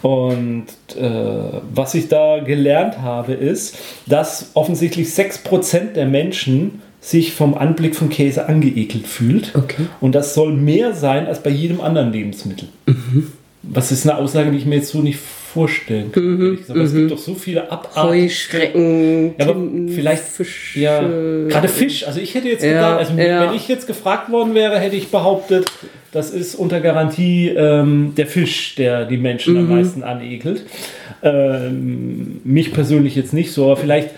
Und äh, was ich da gelernt habe, ist, dass offensichtlich 6% der Menschen sich vom Anblick von Käse angeekelt fühlt. Okay. Und das soll mehr sein als bei jedem anderen Lebensmittel. Mhm. Was ist eine Aussage, die ich mir jetzt so nicht vorstellen kann. Mhm, aber es gibt mhm. doch so viele Abarten. Heuschrecken, ja, aber vielleicht Fisch. Ja, gerade Fisch. Also ich hätte jetzt ja, gedacht, also ja. wenn ich jetzt gefragt worden wäre, hätte ich behauptet, das ist unter Garantie ähm, der Fisch, der die Menschen mhm. am meisten anekelt. Ähm, mich persönlich jetzt nicht so, aber vielleicht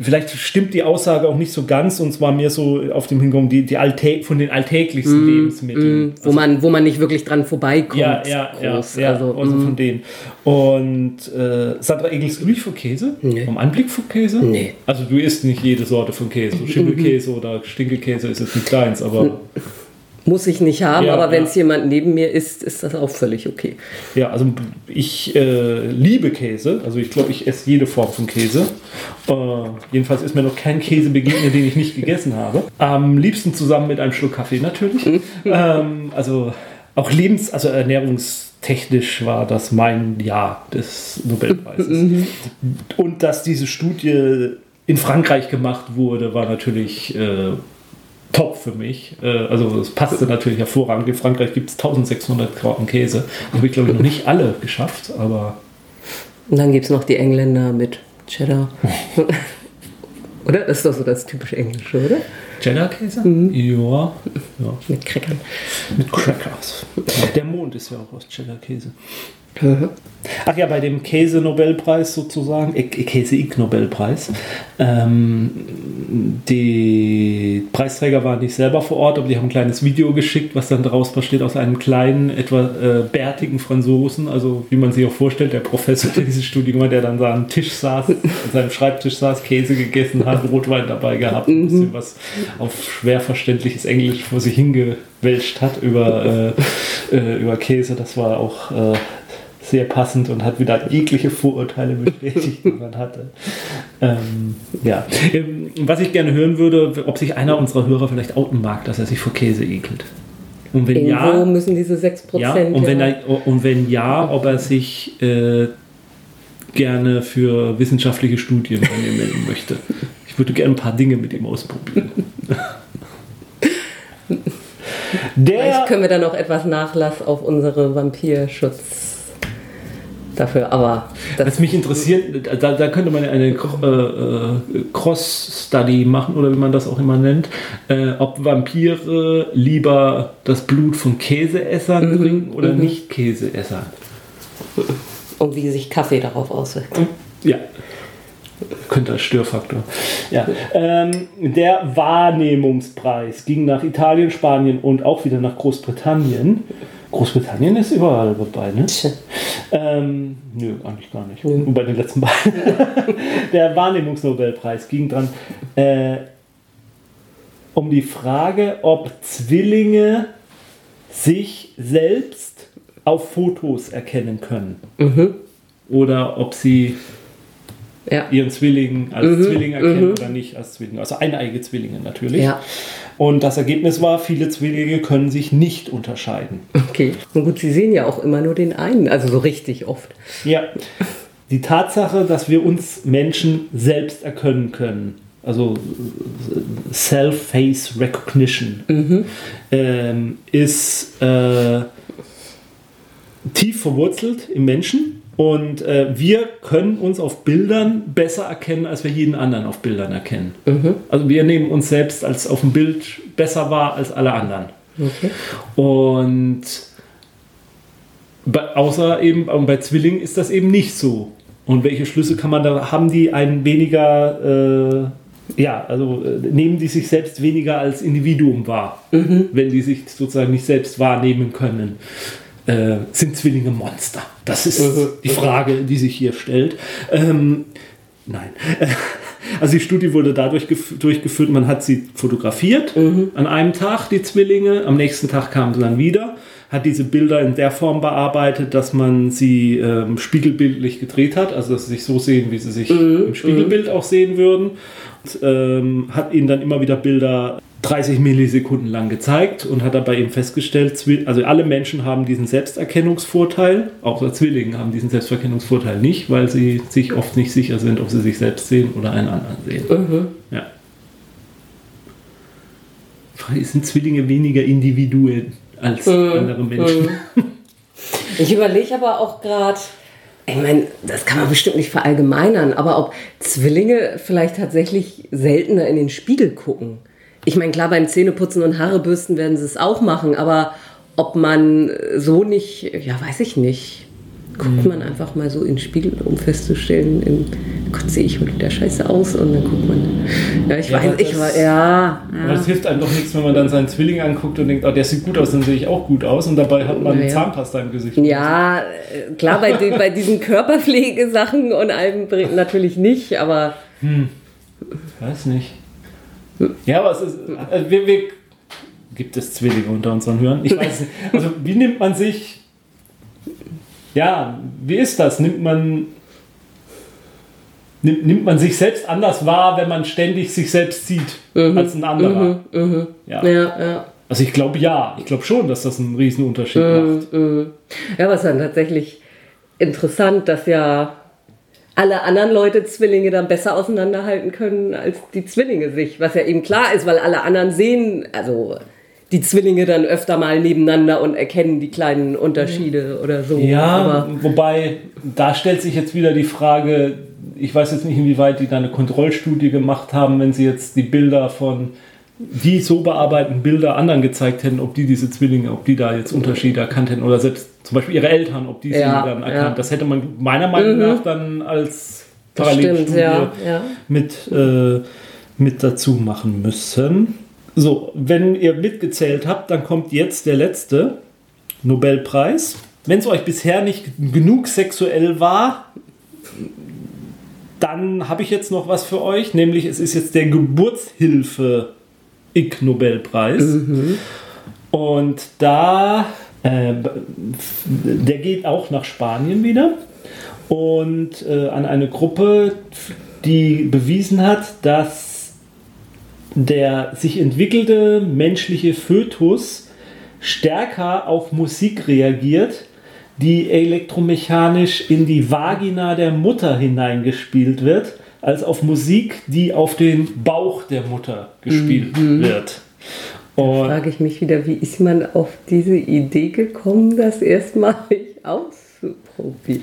vielleicht stimmt die Aussage auch nicht so ganz und zwar mehr so auf dem Hintergrund die, die Alltä von den alltäglichsten mm, Lebensmitteln. Mm, wo, also, man, wo man nicht wirklich dran vorbeikommt. Ja, ja, groß. ja, also, also mm. von denen. Und äh, Sandra, ekelst du vor Käse? Nee. Vom Anblick von Käse? Nee. Also du isst nicht jede Sorte von Käse. Schimmelkäse oder Stinkelkäse ist jetzt nicht deins, aber... Muss ich nicht haben, ja, aber wenn es jemand neben mir isst, ist das auch völlig okay. Ja, also ich äh, liebe Käse. Also ich glaube, ich esse jede Form von Käse. Äh, jedenfalls ist mir noch kein Käse begegnet, den ich nicht gegessen habe. Am liebsten zusammen mit einem Schluck Kaffee natürlich. Ähm, also auch lebens-, also ernährungstechnisch war das mein Jahr des Nobelpreises. Mhm. Und dass diese Studie in Frankreich gemacht wurde, war natürlich äh, top für mich. Äh, also es passte natürlich hervorragend. In Frankreich gibt es 1600 Krauten Käse. Habe ich glaube ich noch nicht alle geschafft, aber. Und dann gibt es noch die Engländer mit Cheddar. oder? Das ist doch so das typisch Englische, oder? Cheddar-Käse? Mhm. Ja. ja. Mit Crackern. Mit Crackers. Der Mond ist ja auch aus Cheddar-Käse. Ach ja, bei dem Käse-Nobelpreis sozusagen, äh, Käse-Ig-Nobelpreis, ähm, die Preisträger waren nicht selber vor Ort, aber die haben ein kleines Video geschickt, was dann daraus besteht aus einem kleinen, etwa äh, bärtigen Franzosen, also wie man sich auch vorstellt, der Professor, der dieses Studium hat, der dann da am Tisch saß, an seinem Schreibtisch saß, Käse gegessen hat, Rotwein dabei gehabt, ein bisschen mhm. was auf schwer verständliches Englisch vor sich hingewälzt hat über, äh, äh, über Käse. Das war auch äh, sehr passend und hat wieder jegliche Vorurteile bestätigt, die man hatte. Ähm, ja. Was ich gerne hören würde, ob sich einer unserer Hörer vielleicht outen mag, dass er sich vor Käse ekelt. Und wenn Irgendwo ja, müssen diese 6%. Ja, und, wenn er, und wenn ja, ob er sich äh, gerne für wissenschaftliche Studien bei mir melden möchte. Ich würde gerne ein paar Dinge mit ihm ausprobieren. Der, Vielleicht können wir dann noch etwas Nachlass auf unsere Vampirschutz dafür, aber. Was mich interessiert, da, da könnte man eine äh, äh, Cross-Study machen oder wie man das auch immer nennt, äh, ob Vampire lieber das Blut von Käseessern mhm. trinken oder mhm. nicht Käseessern. Und wie sich Kaffee darauf auswirkt. Ja. Könnte als Störfaktor. Ja. Ähm, der Wahrnehmungspreis ging nach Italien, Spanien und auch wieder nach Großbritannien. Großbritannien ist überall dabei, ne? Ähm, nö, eigentlich gar nicht. Und bei den letzten beiden. der Wahrnehmungsnobelpreis ging dran äh, um die Frage, ob Zwillinge sich selbst auf Fotos erkennen können. Mhm. Oder ob sie ja. ihren Zwilling als mhm. Zwilling erkennen mhm. oder nicht als Zwilling. Also eineige Zwillinge natürlich. Ja. Und das Ergebnis war, viele Zwillinge können sich nicht unterscheiden. Okay. Und gut, sie sehen ja auch immer nur den einen, also so richtig oft. Ja. Die Tatsache, dass wir uns Menschen selbst erkennen können, also Self-Face Recognition, mhm. ähm, ist äh, tief verwurzelt im Menschen und äh, wir können uns auf Bildern besser erkennen, als wir jeden anderen auf Bildern erkennen. Mhm. Also wir nehmen uns selbst als auf dem Bild besser wahr als alle anderen. Okay. Und bei, außer eben bei Zwillingen ist das eben nicht so. Und welche Schlüsse kann man da haben, die ein weniger äh, ja, also äh, nehmen die sich selbst weniger als Individuum wahr, mhm. wenn die sich sozusagen nicht selbst wahrnehmen können äh, sind Zwillinge Monster? Das ist mhm. die Frage, die sich hier stellt. Ähm, nein. Also die Studie wurde dadurch durchgeführt, man hat sie fotografiert mhm. an einem Tag, die Zwillinge, am nächsten Tag kamen sie dann wieder, hat diese Bilder in der Form bearbeitet, dass man sie ähm, spiegelbildlich gedreht hat, also dass sie sich so sehen, wie sie sich mhm. im Spiegelbild mhm. auch sehen würden. Und, ähm, hat ihnen dann immer wieder Bilder 30 Millisekunden lang gezeigt und hat dabei eben festgestellt, also alle Menschen haben diesen Selbsterkennungsvorteil, auch Zwillinge haben diesen Selbsterkennungsvorteil nicht, weil sie sich oft nicht sicher sind, ob sie sich selbst sehen oder einen anderen sehen. Mhm. Ja. Sind Zwillinge weniger Individuen als mhm. andere Menschen? Mhm. Ich überlege aber auch gerade, ich meine, das kann man bestimmt nicht verallgemeinern, aber ob Zwillinge vielleicht tatsächlich seltener in den Spiegel gucken. Ich meine, klar, beim Zähneputzen und Haarebürsten werden sie es auch machen, aber ob man so nicht, ja, weiß ich nicht. Guckt mhm. man einfach mal so in den Spiegel, um festzustellen, in, Gott, sehe ich mit der Scheiße aus und dann guckt man. Ja, ich ja, weiß, ich war, ja. Aber es hilft einem doch nichts, wenn man dann seinen Zwilling anguckt und denkt, oh, der sieht gut aus, dann sehe ich auch gut aus und dabei hat man ja. Zahnpasta im Gesicht. Ja, klar, bei, den, bei diesen Körperpflegesachen und allem natürlich nicht, aber. Hm. Weiß nicht. Ja, aber es ist. Also wir, wir, gibt es Zwillinge unter unseren Hörern. Ich weiß nicht. Also, wie nimmt man sich. Ja, wie ist das? Nimmt man. Nimmt, nimmt man sich selbst anders wahr, wenn man ständig sich selbst sieht als ein anderer? Ja. Ja, ja. Also ich glaube ja, ich glaube schon, dass das einen riesen Unterschied macht. Ja, aber es ist dann tatsächlich interessant, dass ja alle anderen Leute Zwillinge dann besser auseinanderhalten können als die Zwillinge sich. Was ja eben klar ist, weil alle anderen sehen, also die Zwillinge dann öfter mal nebeneinander und erkennen die kleinen Unterschiede oder so. Ja, aber wobei da stellt sich jetzt wieder die Frage, ich weiß jetzt nicht, inwieweit die da eine Kontrollstudie gemacht haben, wenn sie jetzt die Bilder von die so bearbeiteten Bilder anderen gezeigt hätten, ob die diese Zwillinge, ob die da jetzt Unterschiede erkannt hätten oder selbst zum Beispiel ihre Eltern, ob die sie Ja, dann erkannt. ja. Das hätte man meiner Meinung nach dann als Parallelstudie ja. mit, äh, mit dazu machen müssen. So, wenn ihr mitgezählt habt, dann kommt jetzt der letzte Nobelpreis. Wenn es euch bisher nicht genug sexuell war, dann habe ich jetzt noch was für euch, nämlich es ist jetzt der Geburtshilfe Ig Nobelpreis. Und da, äh, der geht auch nach Spanien wieder und äh, an eine Gruppe, die bewiesen hat, dass der sich entwickelte menschliche Fötus stärker auf Musik reagiert, die elektromechanisch in die Vagina der Mutter hineingespielt wird, als auf Musik, die auf den Bauch der Mutter gespielt wird. Und frage ich mich wieder, wie ist man auf diese Idee gekommen, das erstmalig auszuprobieren?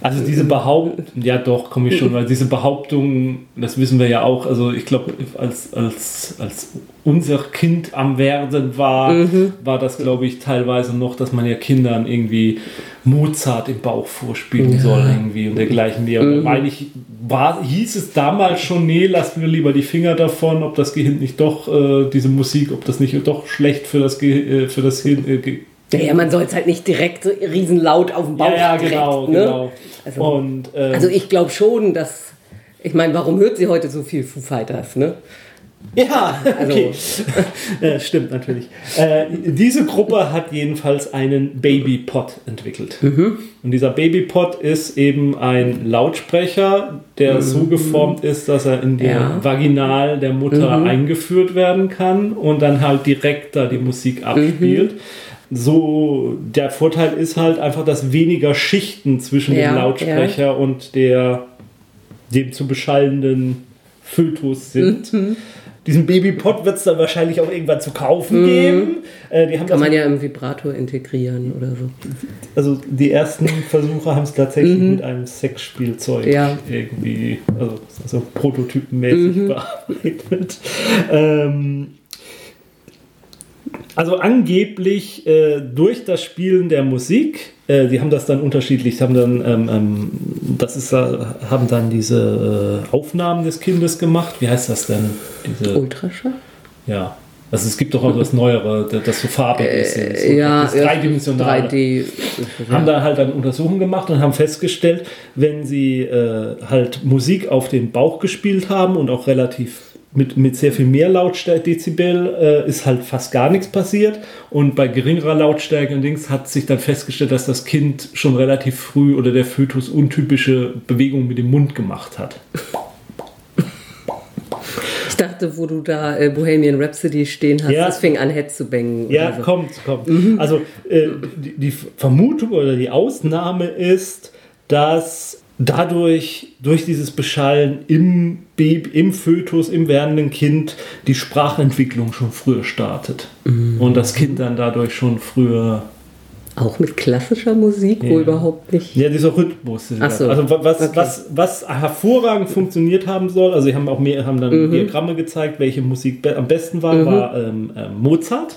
Also diese Behauptung, ja doch, komme ich schon, weil diese Behauptung, das wissen wir ja auch, also ich glaube, als, als, als unser Kind am Werden war, war das, glaube ich, teilweise noch, dass man ja Kindern irgendwie Mozart im Bauch vorspielen soll irgendwie und dergleichen mehr. Da meine ich, war, hieß es damals schon, nee, lassen wir lieber die Finger davon, ob das Gehirn nicht doch, äh, diese Musik, ob das nicht doch schlecht für das, Ge äh, für das Hirn, äh, Naja, man soll es halt nicht direkt so riesenlaut auf dem Bauch ja, ja, direkt, genau, ne? genau. Also- und, ähm, Also ich glaube schon, dass... Ich meine, warum hört sie heute so viel Foo Fighters, ne? Ja, Also- okay. äh, stimmt natürlich. Äh, diese Gruppe hat jedenfalls einen Babypod entwickelt. Und dieser Babypod ist eben ein Lautsprecher, der so geformt ist, dass er in der Ja. Vaginal der Mutter eingeführt werden kann und dann halt direkt da die Musik abspielt. So, der Vorteil ist halt einfach, dass weniger Schichten zwischen Ja, dem Lautsprecher und der dem zu beschallenden Fötus sind. Mhm. Diesen Babypod wird es dann wahrscheinlich auch irgendwann zu kaufen geben. Äh, die haben Kann man ja im Vibrator integrieren oder so. also die ersten Versuche haben es tatsächlich mit einem Sexspielzeug Mhm. Ja. irgendwie, also, also prototypenmäßig Mhm. bearbeitet. Ähm, also angeblich äh, durch das Spielen der Musik, äh, die haben das dann unterschiedlich, haben dann, ähm, ähm, das ist, äh, haben dann diese äh, Aufnahmen des Kindes gemacht. Wie heißt das denn? Diese, Ultraschall? ja. Also es gibt doch auch das Neuere, das so farbig ist. So, Äh, ja, das dreidimensionale. 3D. Haben da halt dann Untersuchungen gemacht und haben festgestellt, wenn sie äh, halt Musik auf den Bauch gespielt haben und auch relativ mit, mit sehr viel mehr Lautstärke, Dezibel, äh, ist halt fast gar nichts passiert. Und bei geringerer Lautstärke und Dings hat sich dann festgestellt, dass das Kind schon relativ früh oder der Fötus untypische Bewegungen mit dem Mund gemacht hat. Ich dachte, wo du da äh, Bohemian Rhapsody stehen hast, Ja. das fing an, Head zu bangen. Ja, so. kommt, kommt. Also äh, die, die Vermutung oder die Ausnahme ist, dass dadurch, durch dieses Beschallen im Baby, im Fötus, im werdenden Kind, die Sprachentwicklung schon früher startet. Und das Kind dann dadurch schon früher Auch mit klassischer Musik, wo Ja. überhaupt nicht. Ja, dieser Rhythmus. So. Also wa- was, Okay. was, was hervorragend funktioniert haben soll, also sie haben auch mehr, haben dann Mhm. Diagramme gezeigt, welche Musik am besten war, war ähm, ähm, Mozart.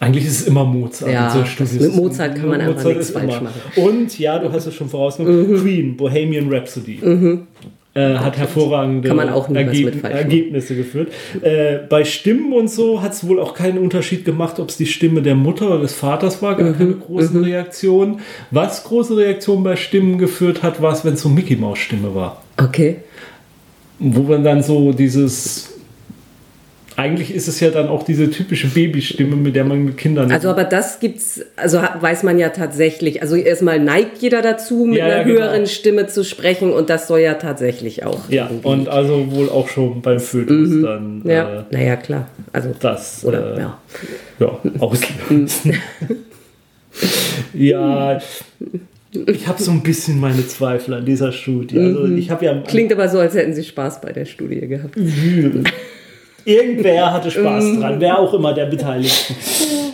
Eigentlich ist es immer Mozart. Mhm. Ja, in so mit Mozart kann man einfach nichts falsch immer. machen. Und ja, du hast es schon vorausgenommen, Queen, Bohemian Rhapsody. Äh, hat hervorragende Mhm. Machen. Ergebnisse geführt. Äh, bei Stimmen und so hat es wohl auch keinen Unterschied gemacht, ob es die Stimme der Mutter oder des Vaters war, Mhm. gar keine großen Reaktionen. Was große Reaktionen bei Stimmen geführt hat, war es, wenn es so Mickey Maus Stimme war. Okay. Wo man dann so dieses eigentlich ist es ja dann auch diese typische Babystimme, mit der man mit Kindern. Also, aber das gibt's, also weiß man ja tatsächlich. Also erstmal neigt jeder dazu, mit Ja, ja, einer genau. höheren Stimme zu sprechen und das soll ja tatsächlich auch. ja, irgendwie- und also wohl auch schon beim Fötus dann ja, äh, naja, klar. Also, das oder, äh, ja. ja, auslösen. ja, ich habe so ein bisschen meine Zweifel an dieser Studie. Also ich habe ja Klingt aber so, als hätten sie Spaß bei der Studie gehabt. Irgendwer hatte Spaß dran, wer auch immer der Beteiligten.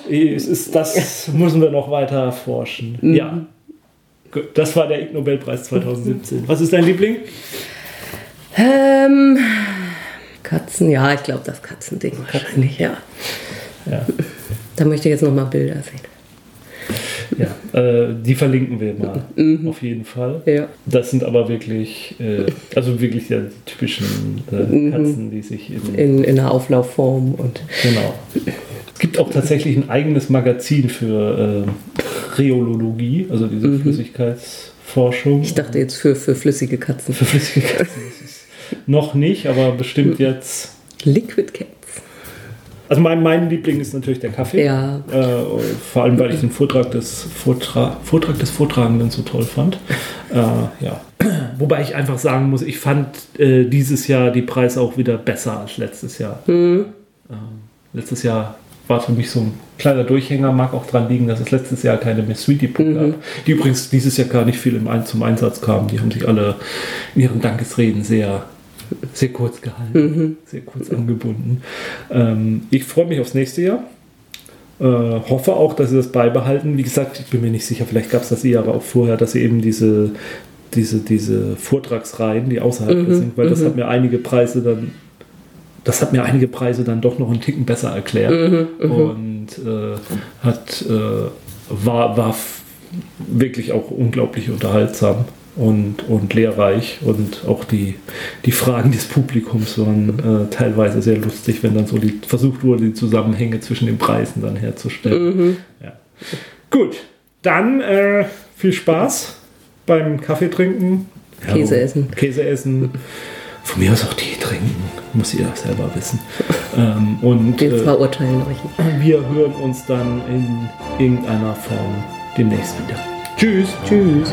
Es ist, das müssen wir noch weiter erforschen. Ja. Gut, Das war der Ig Nobelpreis 2017. Was ist dein Liebling? Ähm, Katzen, ja, ich glaube das Katzending wahrscheinlich, ja. Ja. Da möchte ich jetzt noch mal Bilder sehen. Ja, äh, die verlinken wir mal. Auf jeden Fall. Ja. Das sind aber wirklich, äh, also wirklich ja, die typischen äh, Katzen, die sich in, In, in einer Auflaufform und Genau. Es gibt auch tatsächlich ein eigenes Magazin für äh, Rheologie, also diese Flüssigkeitsforschung. ich dachte jetzt für, für flüssige Katzen. für flüssige Katzen noch nicht, aber bestimmt jetzt. Liquid Cats. Also mein, mein Liebling ist natürlich der Kaffee. Ja. Äh, vor allem, weil ich den Vortrag des, Vortra Vortrag des Vortragenden so toll fand. Äh, ja. Wobei ich einfach sagen muss, ich fand äh, dieses Jahr die Preise auch wieder besser als letztes Jahr. Mhm. Ähm, letztes Jahr war für mich so ein kleiner Durchhänger, mag auch dran liegen, dass es letztes Jahr keine Miss Sweetie Book Mhm. gab, die übrigens dieses Jahr gar nicht viel im zum Einsatz kamen. Die haben sich alle in ihren Dankesreden sehr, sehr kurz gehalten, Mhm. sehr kurz angebunden. Ähm, ich freue mich aufs nächste Jahr. Äh, hoffe auch, dass sie das beibehalten. Wie gesagt, ich bin mir nicht sicher, vielleicht gab es das Jahre auch vorher, dass sie eben diese, diese, diese Vortragsreihen, die außerhalb Mhm, sind, weil das hat mir einige Preise dann, das hat mir einige Preise dann doch noch einen Ticken besser erklärt Mhm, und äh, hat, äh, war, war wirklich auch unglaublich unterhaltsam und, und lehrreich und auch die, die Fragen des Publikums waren äh, teilweise sehr lustig, wenn dann so die, versucht wurde, die Zusammenhänge zwischen den Preisen dann herzustellen. Ja. Gut, dann äh, viel Spaß beim Kaffee trinken. Käse essen. Käse essen. Von mir aus auch Tee trinken, muss ihr selber wissen. ähm, und Wir äh, verurteilen euch nicht. wir hören uns dann in irgendeiner Form demnächst wieder. Tschüss. Tschüss.